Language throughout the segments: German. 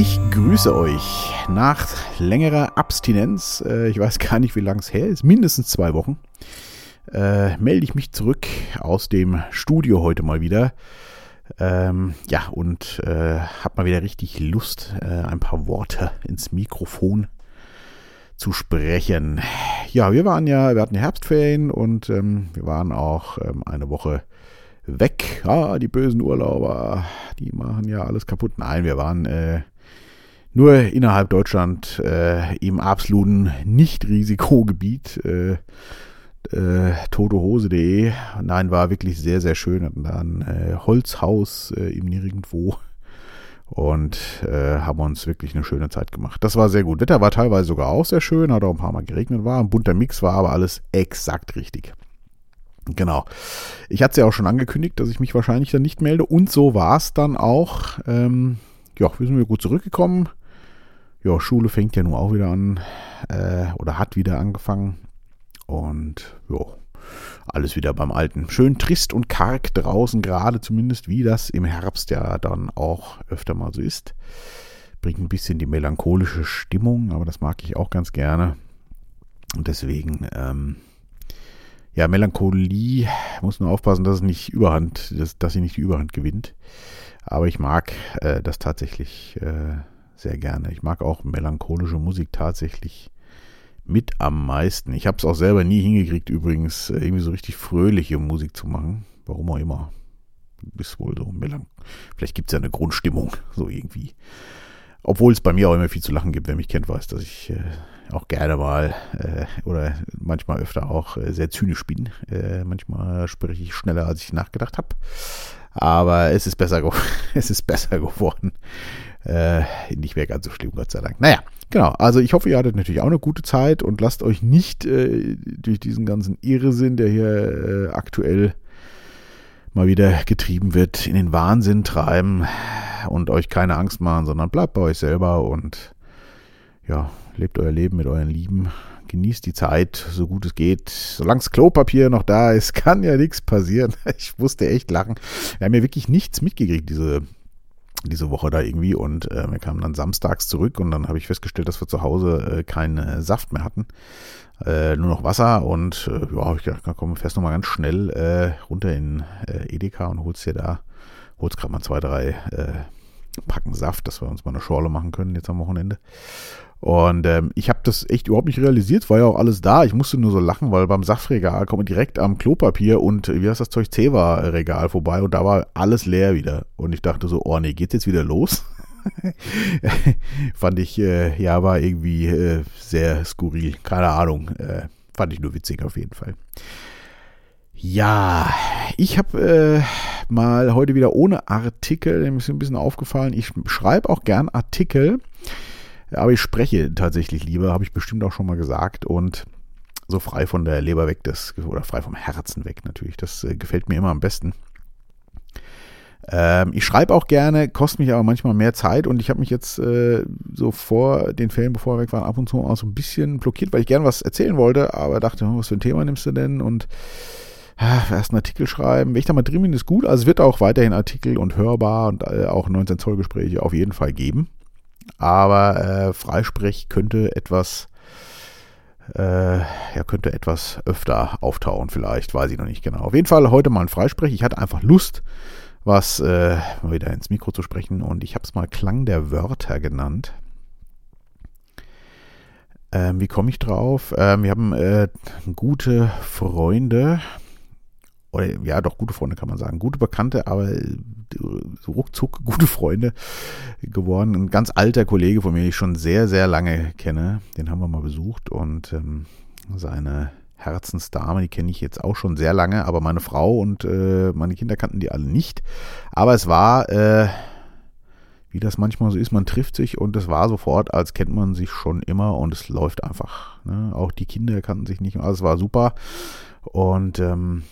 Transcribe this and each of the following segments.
Ich grüße euch nach längerer Abstinenz. Äh, ich weiß gar nicht, wie lang es her ist. Mindestens zwei Wochen. Äh, melde ich mich zurück aus dem Studio heute mal wieder. Ähm, ja, und äh, habe mal wieder richtig Lust, äh, ein paar Worte ins Mikrofon zu sprechen. Ja, wir waren ja, wir hatten Herbstferien und ähm, wir waren auch ähm, eine Woche weg. Ah, die bösen Urlauber, die machen ja alles kaputt. Nein, wir waren äh, nur innerhalb Deutschland äh, im absoluten Nicht-Risikogebiet. Äh, äh, totehose.de. Nein, war wirklich sehr, sehr schön. Hatten da ein äh, Holzhaus äh, im Nirgendwo und äh, haben uns wirklich eine schöne Zeit gemacht. Das war sehr gut. Wetter war teilweise sogar auch sehr schön, hat auch ein paar Mal geregnet, war ein bunter Mix, war aber alles exakt richtig. Genau. Ich hatte es ja auch schon angekündigt, dass ich mich wahrscheinlich dann nicht melde und so war es dann auch. Ähm, ja, wir sind wieder gut zurückgekommen. Ja, Schule fängt ja nun auch wieder an äh, oder hat wieder angefangen. Und ja, alles wieder beim Alten. Schön trist und karg draußen, gerade zumindest wie das im Herbst ja dann auch öfter mal so ist. Bringt ein bisschen die melancholische Stimmung, aber das mag ich auch ganz gerne. Und deswegen, ähm, ja, Melancholie muss nur aufpassen, dass es nicht überhand, dass, dass sie nicht die Überhand gewinnt. Aber ich mag äh, das tatsächlich äh, sehr gerne. Ich mag auch melancholische Musik tatsächlich mit am meisten. Ich habe es auch selber nie hingekriegt, übrigens, äh, irgendwie so richtig fröhliche Musik zu machen. Warum auch immer. Ist wohl so melang. Vielleicht gibt es ja eine Grundstimmung, so irgendwie. Obwohl es bei mir auch immer viel zu lachen gibt. Wer mich kennt, weiß, dass ich äh, auch gerne mal äh, oder manchmal öfter auch äh, sehr zynisch bin. Äh, manchmal spreche ich schneller, als ich nachgedacht habe. Aber es ist besser, es ist besser geworden. Äh, nicht mehr ganz so schlimm, Gott sei Dank. Naja, genau. Also ich hoffe, ihr hattet natürlich auch eine gute Zeit und lasst euch nicht äh, durch diesen ganzen Irrsinn, der hier äh, aktuell mal wieder getrieben wird, in den Wahnsinn treiben und euch keine Angst machen, sondern bleibt bei euch selber und ja, lebt euer Leben mit euren Lieben. Genießt die Zeit, so gut es geht. Solange das Klopapier noch da ist, kann ja nichts passieren. Ich musste echt lachen. Wir haben ja wirklich nichts mitgekriegt, diese diese Woche da irgendwie und äh, wir kamen dann samstags zurück und dann habe ich festgestellt, dass wir zu Hause äh, keinen äh, Saft mehr hatten, äh, nur noch Wasser und äh, ja, ich gedacht, komm, fährst nochmal ganz schnell äh, runter in äh, Edeka und holst dir da, holst gerade mal zwei, drei äh, Packen Saft, dass wir uns mal eine Schorle machen können jetzt am Wochenende. Und ähm, ich habe das echt überhaupt nicht realisiert, war ja auch alles da. Ich musste nur so lachen, weil beim Saftregal kommt man direkt am Klopapier und wie heißt das Zeug, Zewa-Regal vorbei und da war alles leer wieder. Und ich dachte so, oh nee, geht's jetzt wieder los? fand ich, äh, ja, war irgendwie äh, sehr skurril. Keine Ahnung. Äh, fand ich nur witzig auf jeden Fall. Ja, ich habe äh, mal heute wieder ohne Artikel, mir ist ein bisschen aufgefallen, ich schreibe auch gern Artikel aber ich spreche tatsächlich lieber, habe ich bestimmt auch schon mal gesagt. Und so frei von der Leber weg, das, oder frei vom Herzen weg natürlich. Das äh, gefällt mir immer am besten. Ähm, ich schreibe auch gerne, kostet mich aber manchmal mehr Zeit und ich habe mich jetzt äh, so vor den Ferien, bevor wir weg waren, ab und zu auch so ein bisschen blockiert, weil ich gerne was erzählen wollte, aber dachte, oh, was für ein Thema nimmst du denn? Und ah, erst einen Artikel schreiben. Wenn ich da mal drin bin, ist gut. Also es wird auch weiterhin Artikel und hörbar und äh, auch 19 Zoll Gespräche auf jeden Fall geben. Aber äh, Freisprech könnte etwas, äh, ja, könnte etwas öfter auftauchen, vielleicht, weiß ich noch nicht genau. Auf jeden Fall heute mal ein Freisprech. Ich hatte einfach Lust, was äh, mal wieder ins Mikro zu sprechen und ich habe es mal Klang der Wörter genannt. Ähm, wie komme ich drauf? Ähm, wir haben äh, gute Freunde, oder ja, doch gute Freunde kann man sagen, gute Bekannte, aber äh, ruckzuck gute Freunde geworden. Ein ganz alter Kollege von mir, den ich schon sehr, sehr lange kenne, den haben wir mal besucht und ähm, seine Herzensdame, die kenne ich jetzt auch schon sehr lange, aber meine Frau und äh, meine Kinder kannten die alle nicht. Aber es war, äh, wie das manchmal so ist, man trifft sich und es war sofort, als kennt man sich schon immer und es läuft einfach. Ne? Auch die Kinder kannten sich nicht, also es war super. Und ähm,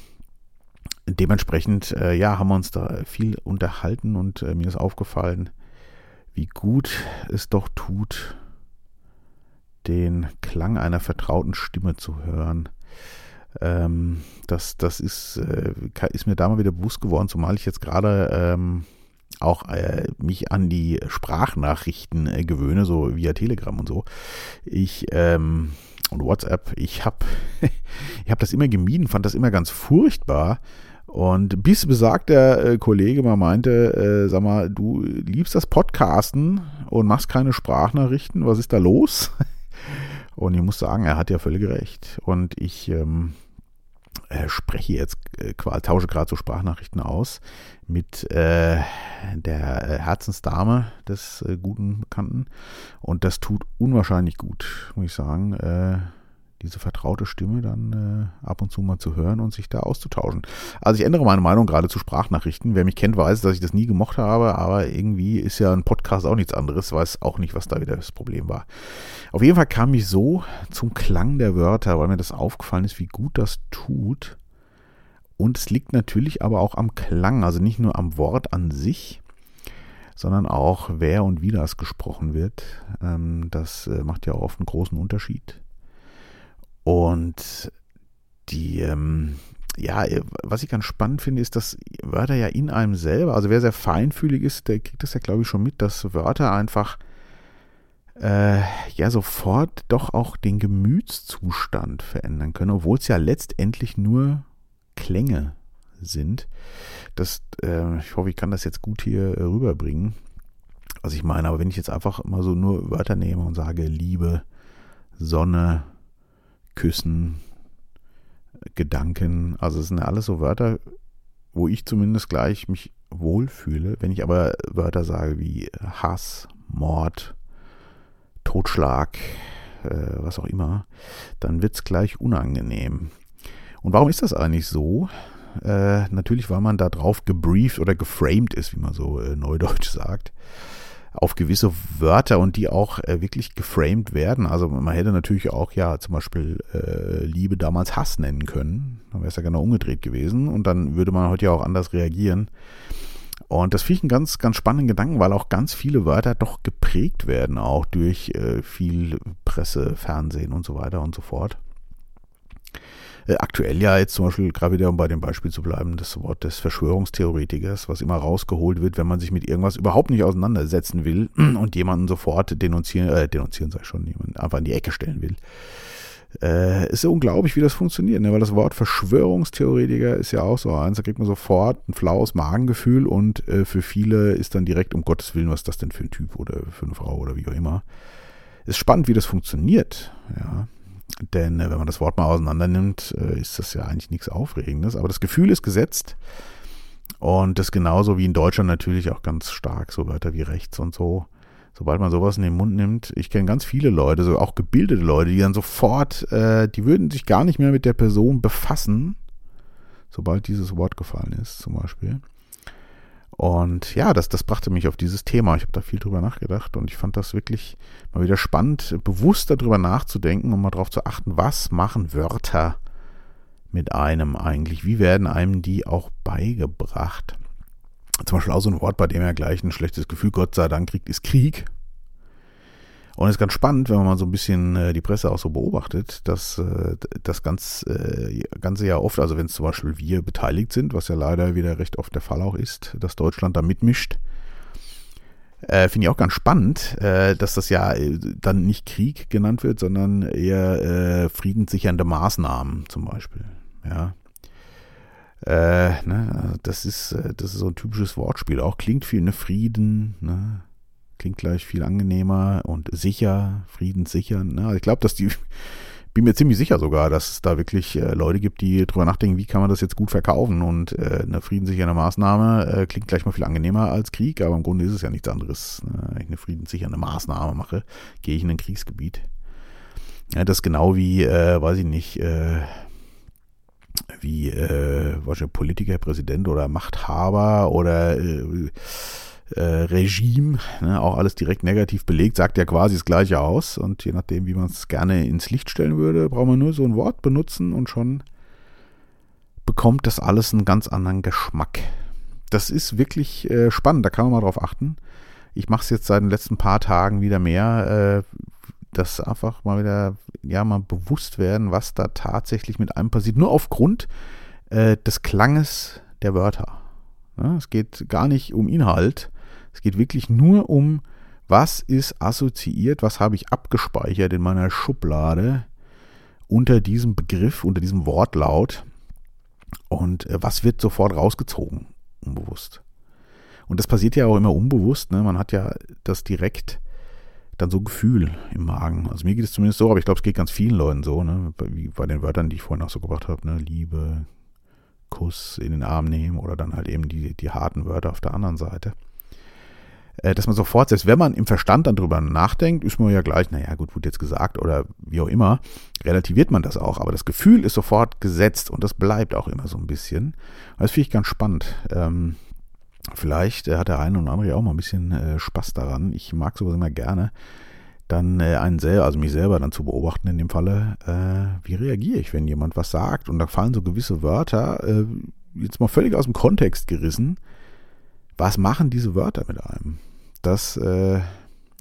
dementsprechend, äh, ja, haben wir uns da viel unterhalten und äh, mir ist aufgefallen, wie gut es doch tut, den Klang einer vertrauten Stimme zu hören. Ähm, das das ist, äh, ist mir da mal wieder bewusst geworden, zumal ich jetzt gerade ähm, auch äh, mich an die Sprachnachrichten äh, gewöhne, so via Telegram und so. Ich ähm, und WhatsApp, ich habe ich hab das immer gemieden, fand das immer ganz furchtbar. Und bis besagter äh, Kollege mal meinte, äh, sag mal, du liebst das Podcasten und machst keine Sprachnachrichten, was ist da los? Und ich muss sagen, er hat ja völlig recht. Und ich ähm, äh, spreche jetzt, äh, tausche gerade so Sprachnachrichten aus mit äh, der äh, Herzensdame des äh, guten Bekannten. Und das tut unwahrscheinlich gut, muss ich sagen. Diese vertraute Stimme dann äh, ab und zu mal zu hören und sich da auszutauschen. Also ich ändere meine Meinung gerade zu Sprachnachrichten. Wer mich kennt, weiß, dass ich das nie gemocht habe, aber irgendwie ist ja ein Podcast auch nichts anderes, weiß auch nicht, was da wieder das Problem war. Auf jeden Fall kam ich so zum Klang der Wörter, weil mir das aufgefallen ist, wie gut das tut. Und es liegt natürlich aber auch am Klang, also nicht nur am Wort an sich, sondern auch wer und wie das gesprochen wird. Ähm, das äh, macht ja oft einen großen Unterschied. Und die, ähm, ja, was ich ganz spannend finde, ist, dass Wörter ja in einem selber, also wer sehr feinfühlig ist, der kriegt das ja, glaube ich, schon mit, dass Wörter einfach äh, ja sofort doch auch den Gemütszustand verändern können, obwohl es ja letztendlich nur Klänge sind. Das, äh, ich hoffe, ich kann das jetzt gut hier äh, rüberbringen. Was ich meine, aber wenn ich jetzt einfach mal so nur Wörter nehme und sage Liebe, Sonne, Küssen, Gedanken. Also es sind alles so Wörter, wo ich zumindest gleich mich wohlfühle. Wenn ich aber Wörter sage wie Hass, Mord, Totschlag, äh, was auch immer, dann wird es gleich unangenehm. Und warum ist das eigentlich so? Äh, natürlich, weil man da drauf gebrieft oder geframed ist, wie man so äh, neudeutsch sagt auf gewisse Wörter und die auch äh, wirklich geframed werden. Also man hätte natürlich auch ja zum Beispiel äh, Liebe damals Hass nennen können. Dann wäre es ja genau umgedreht gewesen und dann würde man heute ja auch anders reagieren. Und das finde ich einen ganz, ganz spannenden Gedanken, weil auch ganz viele Wörter doch geprägt werden, auch durch äh, viel Presse, Fernsehen und so weiter und so fort. Äh, aktuell ja jetzt zum Beispiel, gerade wieder um bei dem Beispiel zu bleiben, das Wort des Verschwörungstheoretikers, was immer rausgeholt wird, wenn man sich mit irgendwas überhaupt nicht auseinandersetzen will und jemanden sofort denunzieren, äh, denunzieren sei schon, jemanden einfach in die Ecke stellen will. Äh, ist ja unglaublich, wie das funktioniert, ne? weil das Wort Verschwörungstheoretiker ist ja auch so eins, da kriegt man sofort ein flaues Magengefühl und äh, für viele ist dann direkt, um Gottes Willen, was ist das denn für ein Typ oder für eine Frau oder wie auch immer. Ist spannend, wie das funktioniert, ja. Denn äh, wenn man das Wort mal auseinander nimmt, äh, ist das ja eigentlich nichts Aufregendes. Aber das Gefühl ist gesetzt. Und das genauso wie in Deutschland natürlich auch ganz stark, so Wörter wie rechts und so. Sobald man sowas in den Mund nimmt, ich kenne ganz viele Leute, so auch gebildete Leute, die dann sofort, äh, die würden sich gar nicht mehr mit der Person befassen, sobald dieses Wort gefallen ist, zum Beispiel. Und ja, das, das brachte mich auf dieses Thema. Ich habe da viel drüber nachgedacht und ich fand das wirklich mal wieder spannend, bewusst darüber nachzudenken und mal darauf zu achten, was machen Wörter mit einem eigentlich? Wie werden einem die auch beigebracht? Zum Beispiel auch so ein Wort, bei dem er gleich ein schlechtes Gefühl, Gott sei Dank, kriegt, ist Krieg. Und es ist ganz spannend, wenn man mal so ein bisschen äh, die Presse auch so beobachtet, dass äh, das ganz, äh, Ganze ja oft, also wenn es zum Beispiel wir beteiligt sind, was ja leider wieder recht oft der Fall auch ist, dass Deutschland da mitmischt, äh, finde ich auch ganz spannend, äh, dass das ja äh, dann nicht Krieg genannt wird, sondern eher äh, friedenssichernde Maßnahmen zum Beispiel. Ja. Äh, ne, das ist äh, das ist so ein typisches Wortspiel. Auch klingt viel ne Frieden, ne, Klingt gleich viel angenehmer und sicher, friedenssicher. Ne? Also ich glaube, dass die, bin mir ziemlich sicher sogar, dass es da wirklich äh, Leute gibt, die drüber nachdenken, wie kann man das jetzt gut verkaufen. Und äh, eine friedenssichere Maßnahme äh, klingt gleich mal viel angenehmer als Krieg, aber im Grunde ist es ja nichts anderes. Ne? Wenn ich eine friedenssichere Maßnahme mache, gehe ich in ein Kriegsgebiet. Ja, das ist genau wie, äh, weiß ich nicht, äh, wie äh, Politiker, Präsident oder Machthaber oder äh, äh, Regime, ne, auch alles direkt negativ belegt, sagt ja quasi das Gleiche aus. Und je nachdem, wie man es gerne ins Licht stellen würde, braucht man nur so ein Wort benutzen und schon bekommt das alles einen ganz anderen Geschmack. Das ist wirklich äh, spannend, da kann man mal drauf achten. Ich mache es jetzt seit den letzten paar Tagen wieder mehr, äh, dass einfach mal wieder, ja, mal bewusst werden, was da tatsächlich mit einem passiert. Nur aufgrund äh, des Klanges der Wörter. Ja, es geht gar nicht um Inhalt. Es geht wirklich nur um, was ist assoziiert, was habe ich abgespeichert in meiner Schublade unter diesem Begriff, unter diesem Wortlaut und äh, was wird sofort rausgezogen, unbewusst. Und das passiert ja auch immer unbewusst. Ne? Man hat ja das direkt dann so Gefühl im Magen. Also mir geht es zumindest so, aber ich glaube, es geht ganz vielen Leuten so, ne? wie bei den Wörtern, die ich vorhin auch so gebracht habe, ne? Liebe, Kuss in den Arm nehmen oder dann halt eben die, die harten Wörter auf der anderen Seite. Äh, dass man sofort, selbst wenn man im Verstand dann drüber nachdenkt, ist man ja gleich, naja, gut, wurde jetzt gesagt oder wie auch immer, relativiert man das auch. Aber das Gefühl ist sofort gesetzt und das bleibt auch immer so ein bisschen. Das finde ich ganz spannend. Ähm, vielleicht hat der eine oder andere auch mal ein bisschen äh, Spaß daran. Ich mag sowas immer gerne. Dann äh, einen selber, also mich selber dann zu beobachten in dem Falle, äh, wie reagiere ich, wenn jemand was sagt und da fallen so gewisse Wörter, äh, jetzt mal völlig aus dem Kontext gerissen. Was machen diese Wörter mit einem? Das äh,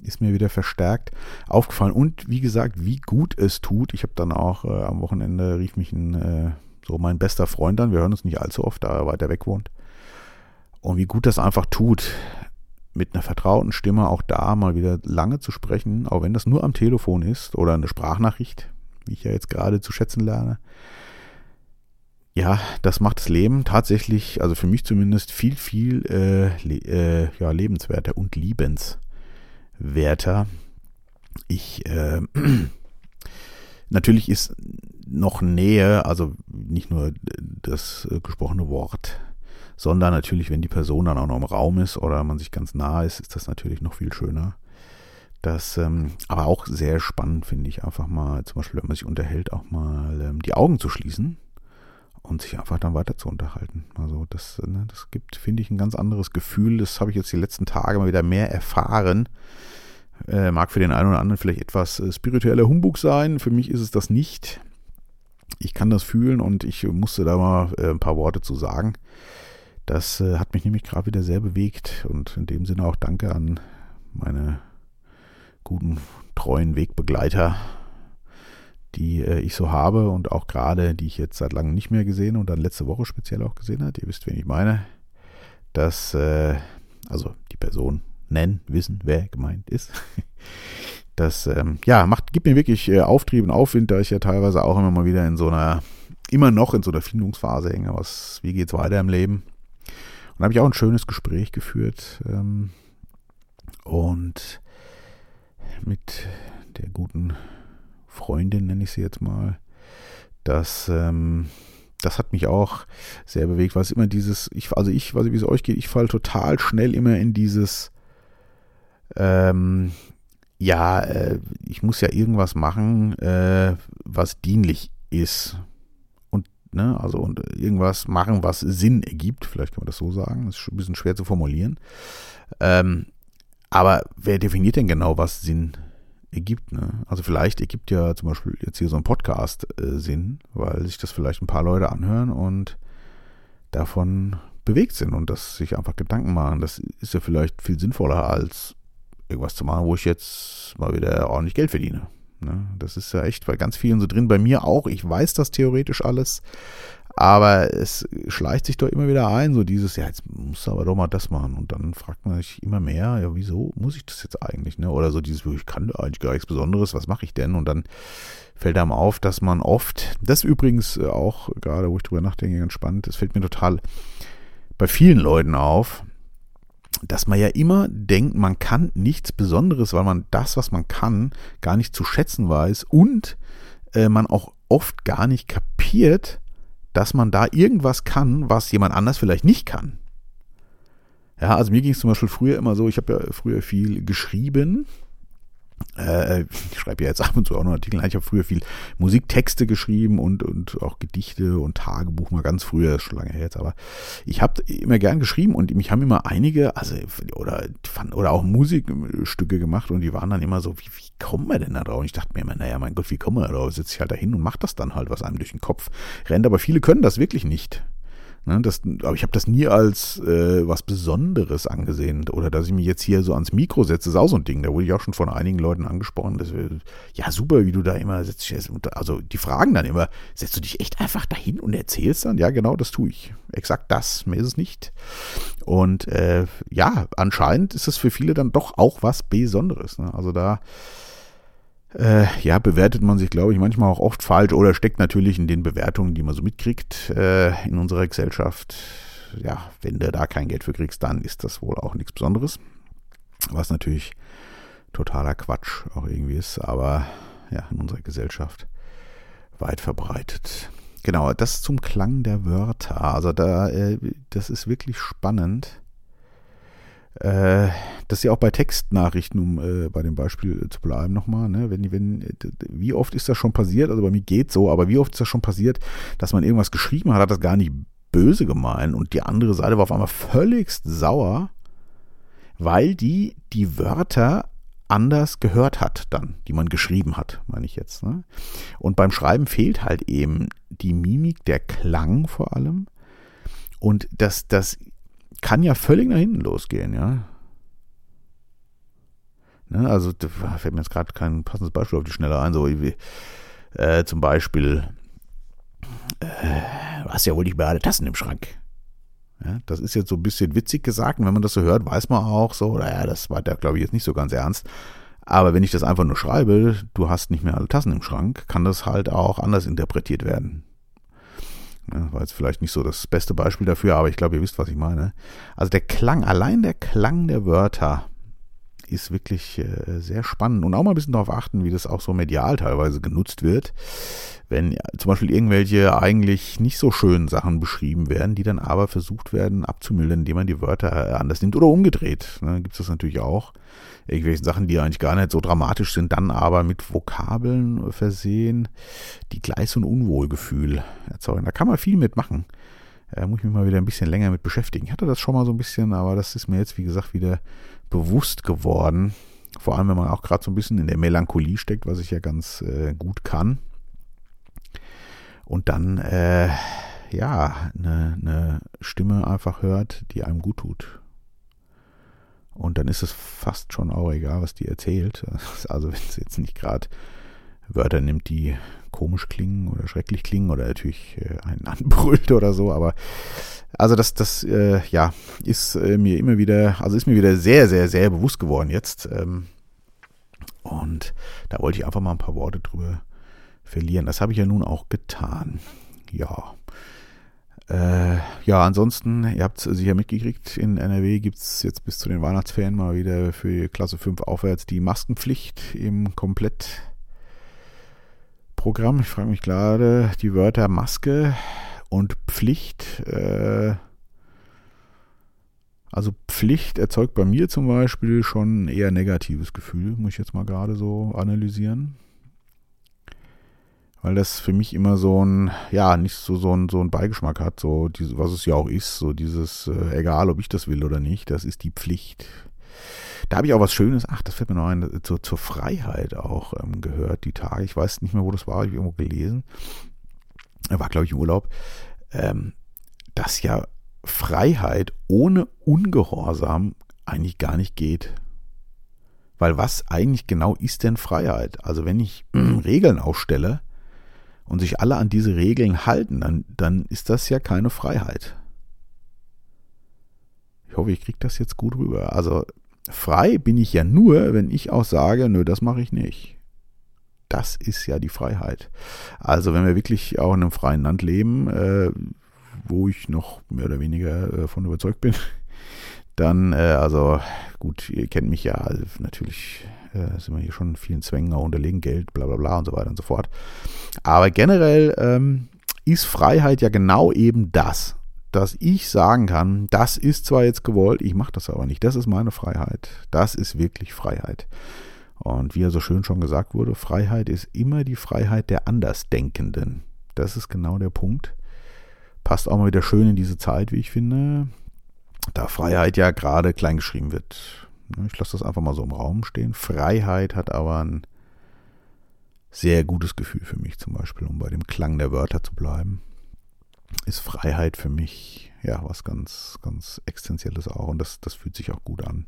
ist mir wieder verstärkt aufgefallen. Und wie gesagt, wie gut es tut. Ich habe dann auch äh, am Wochenende rief mich ein, äh, so mein bester Freund an. Wir hören uns nicht allzu oft, da er weiter weg wohnt. Und wie gut das einfach tut, mit einer vertrauten Stimme auch da mal wieder lange zu sprechen, auch wenn das nur am Telefon ist oder eine Sprachnachricht, wie ich ja jetzt gerade zu schätzen lerne. Ja, das macht das Leben tatsächlich, also für mich zumindest, viel, viel äh, le äh, ja, lebenswerter und liebenswerter. Ich, äh, natürlich ist noch Nähe, also nicht nur das äh, gesprochene Wort, sondern natürlich, wenn die Person dann auch noch im Raum ist oder man sich ganz nah ist, ist das natürlich noch viel schöner. Das, ähm, aber auch sehr spannend finde ich einfach mal, zum Beispiel, wenn man sich unterhält, auch mal ähm, die Augen zu schließen und sich einfach dann weiter zu unterhalten. Also das, ne, das gibt, finde ich, ein ganz anderes Gefühl. Das habe ich jetzt die letzten Tage mal wieder mehr erfahren. Äh, mag für den einen oder anderen vielleicht etwas äh, spiritueller Humbug sein. Für mich ist es das nicht. Ich kann das fühlen und ich musste da mal äh, ein paar Worte zu sagen. Das äh, hat mich nämlich gerade wieder sehr bewegt und in dem Sinne auch danke an meine guten, treuen Wegbegleiter, die äh, ich so habe und auch gerade, die ich jetzt seit langem nicht mehr gesehen und dann letzte Woche speziell auch gesehen habe. Ihr wisst, wen ich meine. Dass, äh, also die Person nennen, wissen, wer gemeint ist. Das, ähm, ja, macht, gibt mir wirklich äh, Auftrieb und Aufwind, da ich ja teilweise auch immer mal wieder in so einer, immer noch in so einer Findungsphase hänge. Was, wie geht's weiter im Leben? Und habe ich auch ein schönes Gespräch geführt. Ähm, und mit der guten Freundin, nenne ich sie jetzt mal, das, ähm, das hat mich auch sehr bewegt, weil es immer dieses, ich, also ich, weiß nicht, wie es euch geht, ich falle total schnell immer in dieses, ähm, ja, äh, ich muss ja irgendwas machen, äh, was dienlich ist. Und, ne, also und irgendwas machen, was Sinn ergibt, vielleicht kann man das so sagen. Das ist ein bisschen schwer zu formulieren. Ähm, aber wer definiert denn genau, was Sinn ergibt. Ne? Also vielleicht ergibt ja zum Beispiel jetzt hier so ein Podcast äh, Sinn, weil sich das vielleicht ein paar Leute anhören und davon bewegt sind und das sich einfach Gedanken machen. Das ist ja vielleicht viel sinnvoller als irgendwas zu machen, wo ich jetzt mal wieder ordentlich Geld verdiene. Ne? Das ist ja echt bei ganz vielen so drin, bei mir auch. Ich weiß das theoretisch alles, aber es schleicht sich doch immer wieder ein, so dieses, ja, jetzt musst du aber doch mal das machen. Und dann fragt man sich immer mehr, ja, wieso muss ich das jetzt eigentlich? Ne? Oder so dieses, ich kann eigentlich gar nichts Besonderes, was mache ich denn? Und dann fällt einem auf, dass man oft, das übrigens auch, gerade wo ich drüber nachdenke, ganz spannend, das fällt mir total bei vielen Leuten auf, dass man ja immer denkt, man kann nichts Besonderes, weil man das, was man kann, gar nicht zu schätzen weiß und äh, man auch oft gar nicht kapiert, dass man da irgendwas kann, was jemand anders vielleicht nicht kann. Ja, also mir ging es zum Beispiel früher immer so, ich habe ja früher viel geschrieben, ich schreibe ja jetzt ab und zu auch noch Artikel. Ich habe früher viel Musiktexte geschrieben und, und auch Gedichte und Tagebuch mal ganz früher, schon lange her jetzt, aber ich habe immer gern geschrieben und mich haben immer einige, also oder, oder auch Musikstücke gemacht und die waren dann immer so, wie, wie kommen wir denn da drauf? Und ich dachte mir immer, naja, mein Gott, wie kommen wir da drauf? Sitze ich halt da hin und mach das dann halt, was einem durch den Kopf rennt. Aber viele können das wirklich nicht. Ne, das, aber ich habe das nie als äh, was Besonderes angesehen. Oder dass ich mich jetzt hier so ans Mikro setze, ist auch so ein Ding. Da wurde ich auch schon von einigen Leuten angesprochen. Das, ja, super, wie du da immer setzt. Also die fragen dann immer, setzt du dich echt einfach dahin und erzählst dann? Ja, genau, das tue ich. Exakt das. Mehr ist es nicht. Und äh, ja, anscheinend ist es für viele dann doch auch was Besonderes. Ne? Also da äh, ja, bewertet man sich, glaube ich, manchmal auch oft falsch oder steckt natürlich in den Bewertungen, die man so mitkriegt äh, in unserer Gesellschaft. Ja, wenn du da kein Geld für kriegst, dann ist das wohl auch nichts Besonderes. Was natürlich totaler Quatsch auch irgendwie ist, aber ja, in unserer Gesellschaft weit verbreitet. Genau, das zum Klang der Wörter. Also da, äh, das ist wirklich spannend das ist ja auch bei Textnachrichten, um äh, bei dem Beispiel zu bleiben nochmal, ne? wenn, wenn, wie oft ist das schon passiert, also bei mir geht so, aber wie oft ist das schon passiert, dass man irgendwas geschrieben hat, hat das gar nicht böse gemeint und die andere Seite war auf einmal völligst sauer, weil die die Wörter anders gehört hat dann, die man geschrieben hat, meine ich jetzt. Ne? Und beim Schreiben fehlt halt eben die Mimik, der Klang vor allem. Und das, das kann ja völlig nach hinten losgehen, ja. Ne, also da fällt mir jetzt gerade kein passendes Beispiel auf die Schnelle ein, so wie äh, zum Beispiel, äh, du hast ja wohl nicht mehr alle Tassen im Schrank. Ja, das ist jetzt so ein bisschen witzig gesagt, und wenn man das so hört, weiß man auch so, naja, das war da glaube ich jetzt nicht so ganz ernst. Aber wenn ich das einfach nur schreibe, du hast nicht mehr alle Tassen im Schrank, kann das halt auch anders interpretiert werden. Ja, war jetzt vielleicht nicht so das beste Beispiel dafür, aber ich glaube, ihr wisst, was ich meine. Also der Klang, allein der Klang der Wörter ist wirklich äh, sehr spannend und auch mal ein bisschen darauf achten, wie das auch so medial teilweise genutzt wird. Wenn ja, zum Beispiel irgendwelche eigentlich nicht so schönen Sachen beschrieben werden, die dann aber versucht werden abzumildern, indem man die Wörter äh, anders nimmt oder umgedreht. Ne, Gibt es das natürlich auch irgendwelchen Sachen, die eigentlich gar nicht so dramatisch sind, dann aber mit Vokabeln versehen, die gleich so ein Unwohlgefühl erzeugen. Da kann man viel mitmachen. Da muss ich mich mal wieder ein bisschen länger mit beschäftigen. Ich hatte das schon mal so ein bisschen, aber das ist mir jetzt, wie gesagt, wieder bewusst geworden. Vor allem, wenn man auch gerade so ein bisschen in der Melancholie steckt, was ich ja ganz äh, gut kann. Und dann, äh, ja, eine, eine Stimme einfach hört, die einem gut tut. Und dann ist es fast schon auch egal, was die erzählt. Also wenn es jetzt nicht gerade Wörter nimmt, die komisch klingen oder schrecklich klingen oder natürlich äh, einen anbrüllt oder so, aber also das, das, äh, ja, ist äh, mir immer wieder, also ist mir wieder sehr, sehr, sehr bewusst geworden jetzt. Ähm, und da wollte ich einfach mal ein paar Worte drüber verlieren. Das habe ich ja nun auch getan. Ja. Äh, ja, ansonsten, ihr habt es sicher mitgekriegt, in NRW gibt es jetzt bis zu den Weihnachtsferien mal wieder für Klasse 5 aufwärts die Maskenpflicht im Komplettprogramm. Ich frage mich gerade, die Wörter Maske und Pflicht, äh, also Pflicht erzeugt bei mir zum Beispiel schon ein eher negatives Gefühl, muss ich jetzt mal gerade so analysieren weil das für mich immer so ein, ja, nicht so, so ein, so ein Beigeschmack hat, so diese, was es ja auch ist, so dieses, äh, egal ob ich das will oder nicht, das ist die Pflicht. Da habe ich auch was Schönes, ach, das fällt mir noch ein, zur, zur Freiheit auch ähm, gehört, die Tage. Ich weiß nicht mehr, wo das war, habe ich irgendwo gelesen. Er war, glaube ich, im Urlaub. Ähm, dass ja Freiheit ohne Ungehorsam eigentlich gar nicht geht. Weil was eigentlich genau ist denn Freiheit? Also wenn ich äh, Regeln aufstelle, und sich alle an diese Regeln halten, dann, dann ist das ja keine Freiheit. Ich hoffe, ich kriege das jetzt gut rüber. Also frei bin ich ja nur, wenn ich auch sage, nö, das mache ich nicht. Das ist ja die Freiheit. Also wenn wir wirklich auch in einem freien Land leben, äh, wo ich noch mehr oder weniger äh, von überzeugt bin, dann, äh, also gut, ihr kennt mich ja, also natürlich äh, sind wir hier schon vielen Zwängen auch unterlegen, Geld, bla bla bla und so weiter und so fort. Aber generell ähm, ist Freiheit ja genau eben das, dass ich sagen kann, das ist zwar jetzt gewollt, ich mache das aber nicht. Das ist meine Freiheit. Das ist wirklich Freiheit. Und wie ja so schön schon gesagt wurde, Freiheit ist immer die Freiheit der Andersdenkenden. Das ist genau der Punkt. Passt auch mal wieder schön in diese Zeit, wie ich finde, da Freiheit ja gerade kleingeschrieben wird. Ich lasse das einfach mal so im Raum stehen. Freiheit hat aber ein sehr gutes Gefühl für mich zum Beispiel, um bei dem Klang der Wörter zu bleiben. Ist Freiheit für mich ja was ganz, ganz Existenzielles auch. Und das, das fühlt sich auch gut an.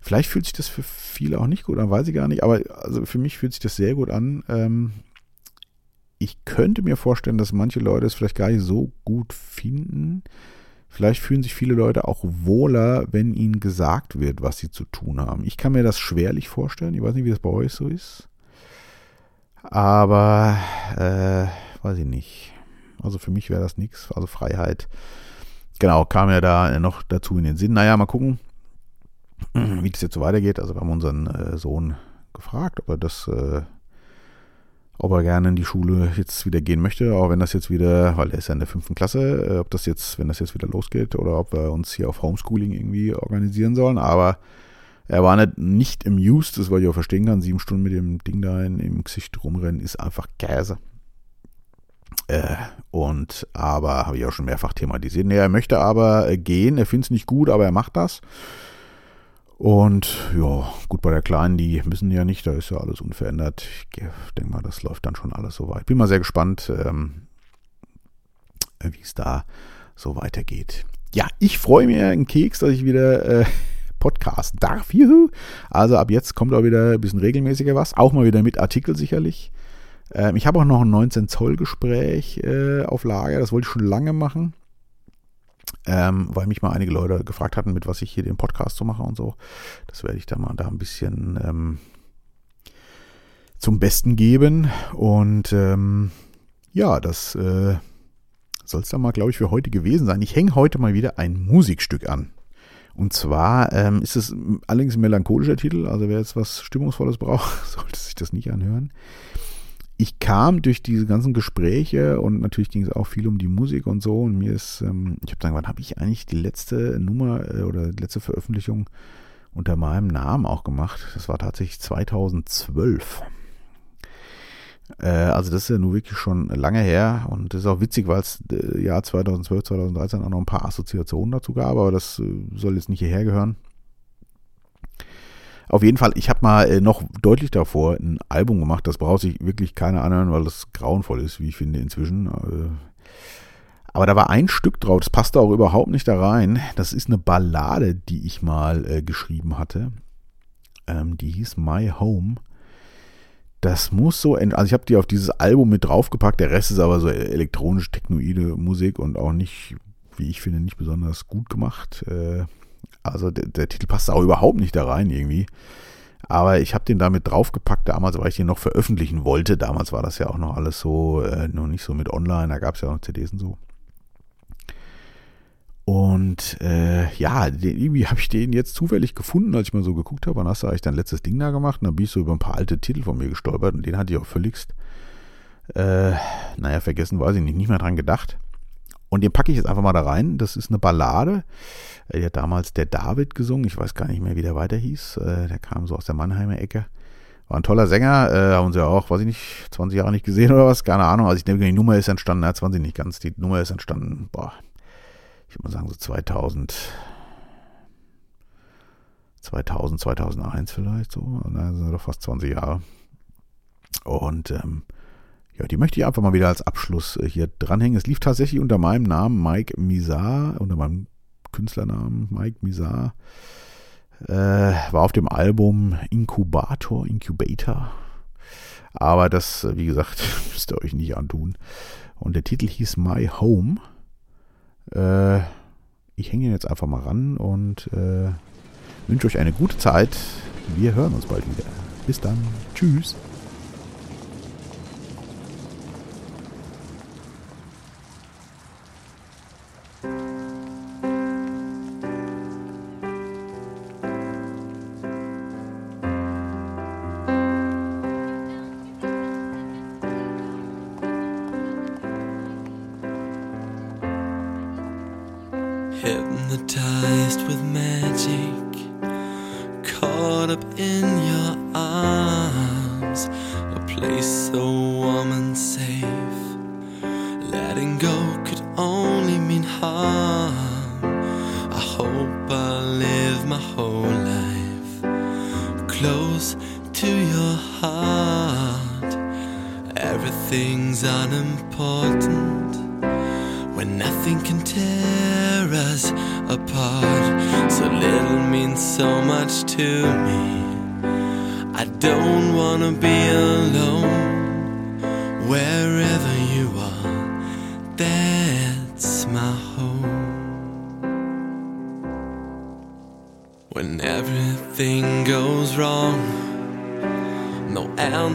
Vielleicht fühlt sich das für viele auch nicht gut an, weiß ich gar nicht, aber also für mich fühlt sich das sehr gut an. Ähm, ich könnte mir vorstellen, dass manche Leute es vielleicht gar nicht so gut finden. Vielleicht fühlen sich viele Leute auch wohler, wenn ihnen gesagt wird, was sie zu tun haben. Ich kann mir das schwerlich vorstellen. Ich weiß nicht, wie das bei euch so ist. Aber, äh, weiß ich nicht. Also für mich wäre das nichts. Also Freiheit. Genau, kam ja da noch dazu in den Sinn. Naja, mal gucken, wie das jetzt so weitergeht. Also wir haben unseren äh, Sohn gefragt, ob er das äh, ob er gerne in die Schule jetzt wieder gehen möchte, auch wenn das jetzt wieder, weil er ist ja in der fünften Klasse, äh, ob das jetzt, wenn das jetzt wieder losgeht oder ob wir uns hier auf Homeschooling irgendwie organisieren sollen. Aber er war nicht, nicht amused, das was ich auch verstehen kann. Sieben Stunden mit dem Ding da in, im Gesicht rumrennen ist einfach Käse. Äh, und aber habe ich auch schon mehrfach thematisiert. Nee, er möchte aber äh, gehen, er findet es nicht gut, aber er macht das. Und ja, gut, bei der Kleinen, die müssen ja nicht, da ist ja alles unverändert. Ich denke mal, das läuft dann schon alles so weit. Bin mal sehr gespannt, ähm, wie es da so weitergeht. Ja, ich freue mich einen Keks, dass ich wieder äh, Podcast darf. Juhu. Also ab jetzt kommt auch wieder ein bisschen regelmäßiger was. Auch mal wieder mit Artikel sicherlich. Ähm, ich habe auch noch ein 19 Zoll Gespräch äh, auf Lager. Das wollte ich schon lange machen ähm, weil mich mal einige Leute gefragt hatten, mit was ich hier den Podcast so mache und so. Das werde ich da mal da ein bisschen ähm, zum Besten geben. Und ähm, ja, das äh, soll es dann mal, glaube ich, für heute gewesen sein. Ich hänge heute mal wieder ein Musikstück an. Und zwar ähm, ist es allerdings ein melancholischer Titel, also wer jetzt was Stimmungsvolles braucht, sollte sich das nicht anhören ich kam durch diese ganzen Gespräche und natürlich ging es auch viel um die Musik und so. Und mir ist, ähm, ich habe gesagt, wann habe ich eigentlich die letzte Nummer äh, oder die letzte Veröffentlichung unter meinem Namen auch gemacht? Das war tatsächlich 2012. Äh, also das ist ja nun wirklich schon lange her und das ist auch witzig, weil es äh, Jahr 2012, 2013 auch noch ein paar Assoziationen dazu gab, aber das äh, soll jetzt nicht hierher gehören. Auf jeden Fall, ich habe mal äh, noch deutlich davor ein Album gemacht, das braucht sich wirklich keiner anhören, weil das grauenvoll ist, wie ich finde inzwischen. Äh, aber da war ein Stück drauf, das passte auch überhaupt nicht da rein. Das ist eine Ballade, die ich mal äh, geschrieben hatte. Ähm, die hieß My Home. Das muss so, also ich habe die auf dieses Album mit draufgepackt, der Rest ist aber so elektronisch technoide Musik und auch nicht, wie ich finde, nicht besonders gut gemacht. Äh, also der, der Titel passt auch überhaupt nicht da rein irgendwie. Aber ich habe den damit draufgepackt damals, weil ich den noch veröffentlichen wollte. Damals war das ja auch noch alles so, äh, noch nicht so mit online, da gab es ja auch noch CDs und so. Und äh, ja, den, irgendwie habe ich den jetzt zufällig gefunden, als ich mal so geguckt habe. Wann hast du eigentlich dein letztes Ding da gemacht? Und dann bin ich so über ein paar alte Titel von mir gestolpert und den hatte ich auch völligst, äh, naja, vergessen, weiß ich nicht, nicht mehr dran gedacht. Und den packe ich jetzt einfach mal da rein. Das ist eine Ballade. Die hat damals der David gesungen. Ich weiß gar nicht mehr, wie der weiter hieß. Äh, der kam so aus der Mannheimer Ecke. War ein toller Sänger. Äh, haben sie auch, weiß ich nicht, 20 Jahre nicht gesehen oder was. Keine Ahnung. Also ich denke, die Nummer ist entstanden. Ja, 20 nicht ganz. Die Nummer ist entstanden, boah, ich würde mal sagen so 2000. 2000, 2001 vielleicht so. Das sind doch fast 20 Jahre. Und ähm, ja, die möchte ich einfach mal wieder als Abschluss äh, hier dranhängen. Es lief tatsächlich unter meinem Namen Mike Misar, unter meinem Künstlernamen Mike Misar. Äh, war auf dem Album Inkubator, Incubator. Aber das, äh, wie gesagt, müsst ihr euch nicht antun. Und der Titel hieß My Home. Äh, ich hänge ihn jetzt einfach mal ran und äh, wünsche euch eine gute Zeit. Wir hören uns bald wieder. Bis dann. Tschüss. Place so warm and safe. Letting go could only mean harm. I hope I live my whole life close to your heart. Everything's unimportant when nothing can tear us apart. So little means so much to me. I don't wanna be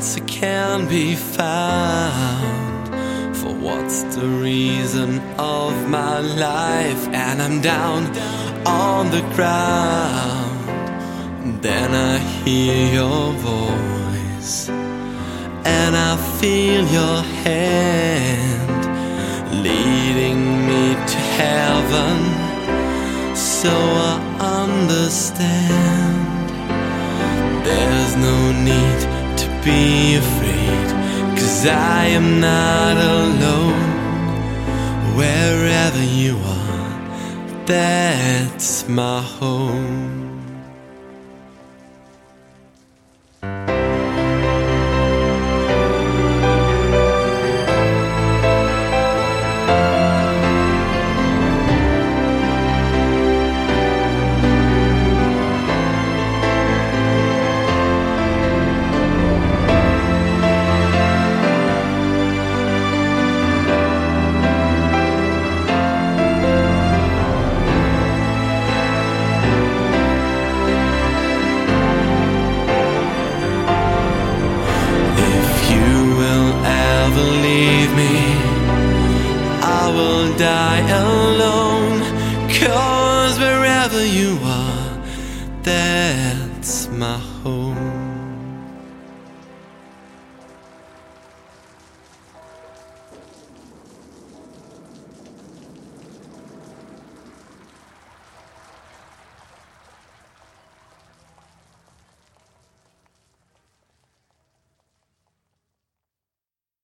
answer can be found. For what's the reason of my life? And I'm down on the ground. Then I hear your voice, and I feel your hand leading me to heaven. So I understand there's no need be afraid, cause I am not alone. Wherever you are, that's my home.